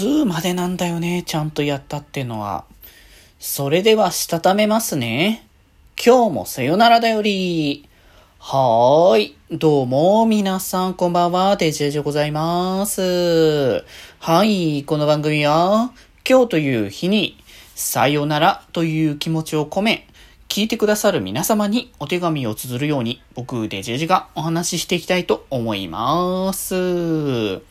2までなんだよね、ちゃんとやったってのは。それでは、したためますね。今日もさよならだより。はーい。どうも、皆さん、こんばんは。デジェジでございます。はい。この番組は、今日という日に、さよならという気持ちを込め、聞いてくださる皆様にお手紙を綴るように、僕、デジェジがお話ししていきたいと思います。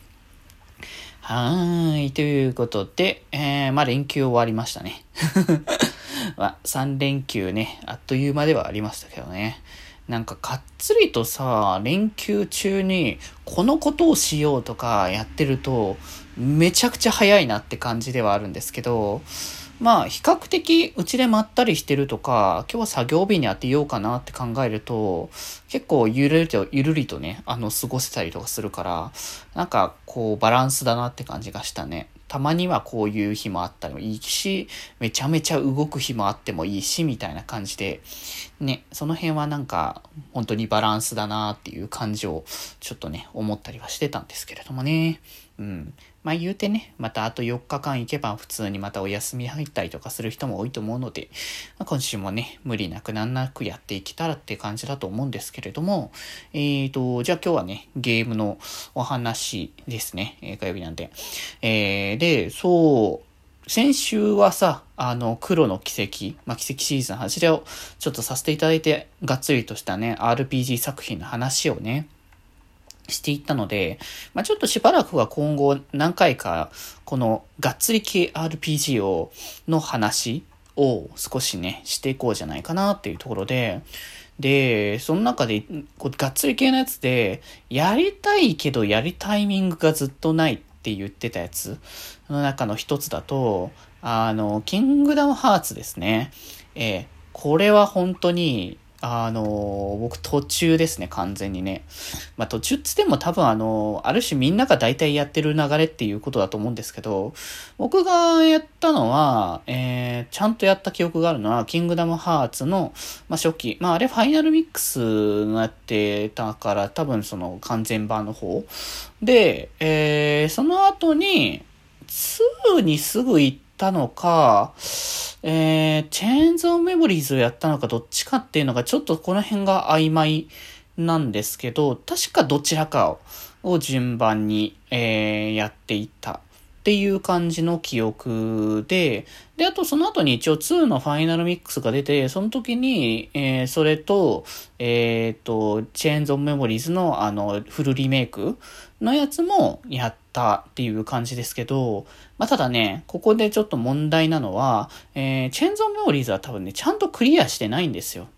はーい。ということで、えー、まあ連休終わりましたね。まあ、3連休ね、あっという間ではありましたけどね。なんかかっつりとさ、連休中にこのことをしようとかやってると、めちゃくちゃ早いなって感じではあるんですけど、まあ、比較的うちでまったりしてるとか、今日は作業日に当てようかなって考えると、結構ゆるりと、ゆるりとね、あの、過ごせたりとかするから、なんか、こう、バランスだなって感じがしたね。たまにはこういう日もあったりもいいし、めちゃめちゃ動く日もあってもいいし、みたいな感じで、ね、その辺はなんか、本当にバランスだなっていう感じを、ちょっとね、思ったりはしてたんですけれどもね。うん。まあ言うてね、またあと4日間行けば普通にまたお休み入ったりとかする人も多いと思うので、まあ、今週もね、無理なくなんなくやっていけたらって感じだと思うんですけれども、えーと、じゃあ今日はね、ゲームのお話ですね、え、火曜日なんで。えー、で、そう、先週はさ、あの、黒の奇跡、まあ、奇跡シリーズの話をちょっとさせていただいて、がっつりとしたね、RPG 作品の話をね、していったので、まあ、ちょっとしばらくは今後何回か、このがっつり系 RPG を、の話を少しね、していこうじゃないかなっていうところで、で、その中で、こうがっつり系のやつで、やりたいけどやりタイミングがずっとないっって言ってたやつの中の一つだと、あの、キングダムハーツですね。えー、これは本当に、あの、僕途中ですね、完全にね。まあ途中っつっても多分あの、ある種みんなが大体やってる流れっていうことだと思うんですけど、僕がやったのは、えー、ちゃんとやった記憶があるのは、キングダムハーツの、まあ初期、まああれファイナルミックスがやってたから、多分その完全版の方。で、えー、その後に、2にすぐ行ったのか、えー、チェーンズ・オン・メモリーズをやったのかどっちかっていうのがちょっとこの辺が曖昧なんですけど、確かどちらかを順番に、えー、やっていったっていう感じの記憶で、で、あとその後に一応2のファイナルミックスが出て、その時に、えー、それと、えっ、ー、と、チェーンズ・オン・メモリーズのあの、フルリメイクのやつもやったっていう感じですけど、まあ、ただね、ここでちょっと問題なのは、えー、チェンゾンメモリーズは多分ね、ちゃんとクリアしてないんですよ。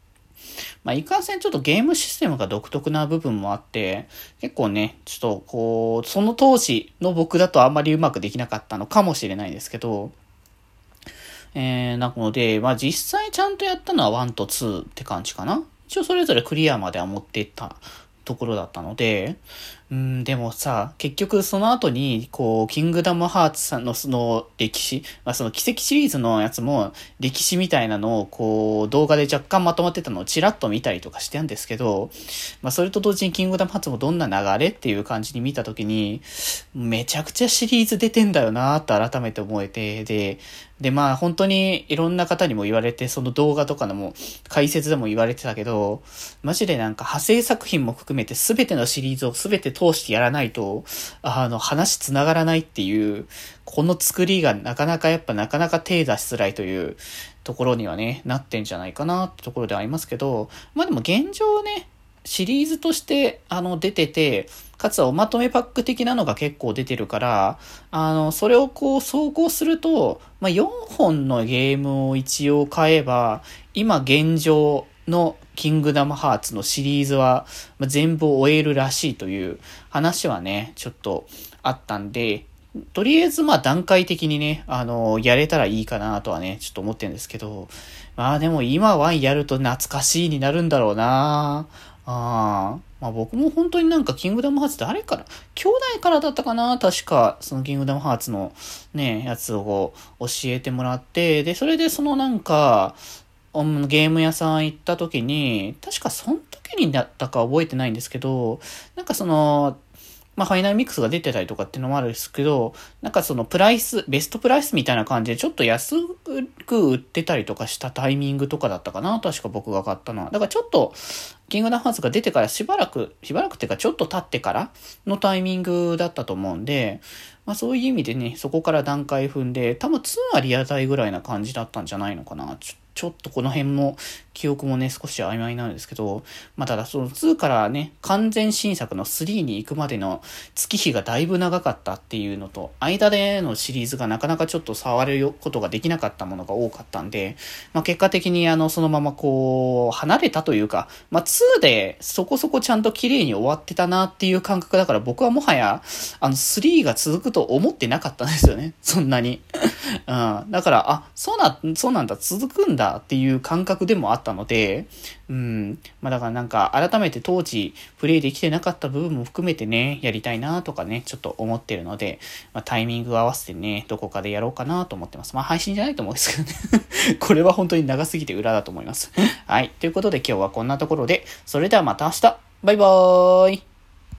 まあ、いかんせんちょっとゲームシステムが独特な部分もあって、結構ね、ちょっとこう、その当時の僕だとあんまりうまくできなかったのかもしれないですけど、えー、なので、まあ実際ちゃんとやったのは1と2って感じかな。一応それぞれクリアまでは持っていったところだったので、うん、でもさ、結局その後に、こう、キングダムハーツさんのその歴史、まあその奇跡シリーズのやつも、歴史みたいなのを、こう、動画で若干まとまってたのをチラッと見たりとかしてんですけど、まあそれと同時にキングダムハーツもどんな流れっていう感じに見たときに、めちゃくちゃシリーズ出てんだよなって改めて思えて、で、で、まあ本当にいろんな方にも言われて、その動画とかのも解説でも言われてたけど、マジでなんか派生作品も含めて全てのシリーズを全て通してやらないと、あの、話繋がらないっていう、この作りがなかなかやっぱなかなか手出しづらいというところにはね、なってんじゃないかなってところではありますけど、まあでも現状ね、シリーズとして、あの、出てて、かつおまとめパック的なのが結構出てるから、あの、それをこう、走行すると、まあ、4本のゲームを一応買えば、今現状のキングダムハーツのシリーズは、ま全部終えるらしいという話はね、ちょっとあったんで、とりあえずま段階的にね、あの、やれたらいいかなとはね、ちょっと思ってるんですけど、まあでも今ワンやると懐かしいになるんだろうな。ああ。まあ僕も本当になんかキングダムハーツ誰から兄弟からだったかな確か、そのキングダムハーツのね、やつを教えてもらって、で、それでそのなんか、ゲーム屋さん行った時に、確かその時にだったか覚えてないんですけど、なんかその、まあ、ファイナルミックスが出てたりとかっていうのもあるんですけど、なんかそのプライス、ベストプライスみたいな感じでちょっと安く売ってたりとかしたタイミングとかだったかな確か僕が買ったのは。だからちょっと、キングダムハーツが出てからしばらく、しばらくっていうかちょっと経ってからのタイミングだったと思うんで、まあそういう意味でね、そこから段階踏んで、多分2はリアタイぐらいな感じだったんじゃないのかな。ちょっちょっとこの辺も記憶もね、少し曖昧なんですけど、まあ、ただその2からね、完全新作の3に行くまでの月日がだいぶ長かったっていうのと、間でのシリーズがなかなかちょっと触ることができなかったものが多かったんで、まあ、結果的にあの、そのままこう、離れたというか、まあ、2でそこそこちゃんと綺麗に終わってたなっていう感覚だから僕はもはや、あの、3が続くと思ってなかったんですよね。そんなに。うん。だから、あ、そうな、そうなんだ、続くんだだっていう感覚でもあったので、うん。まあだからなんか改めて当時プレイできてなかった部分も含めてね、やりたいなとかね、ちょっと思ってるので、まあタイミング合わせてね、どこかでやろうかなと思ってます。まあ配信じゃないと思うんですけどね これは本当に長すぎて裏だと思いますはい。ということで今日はこんなところで、それではまた明日バイバーイ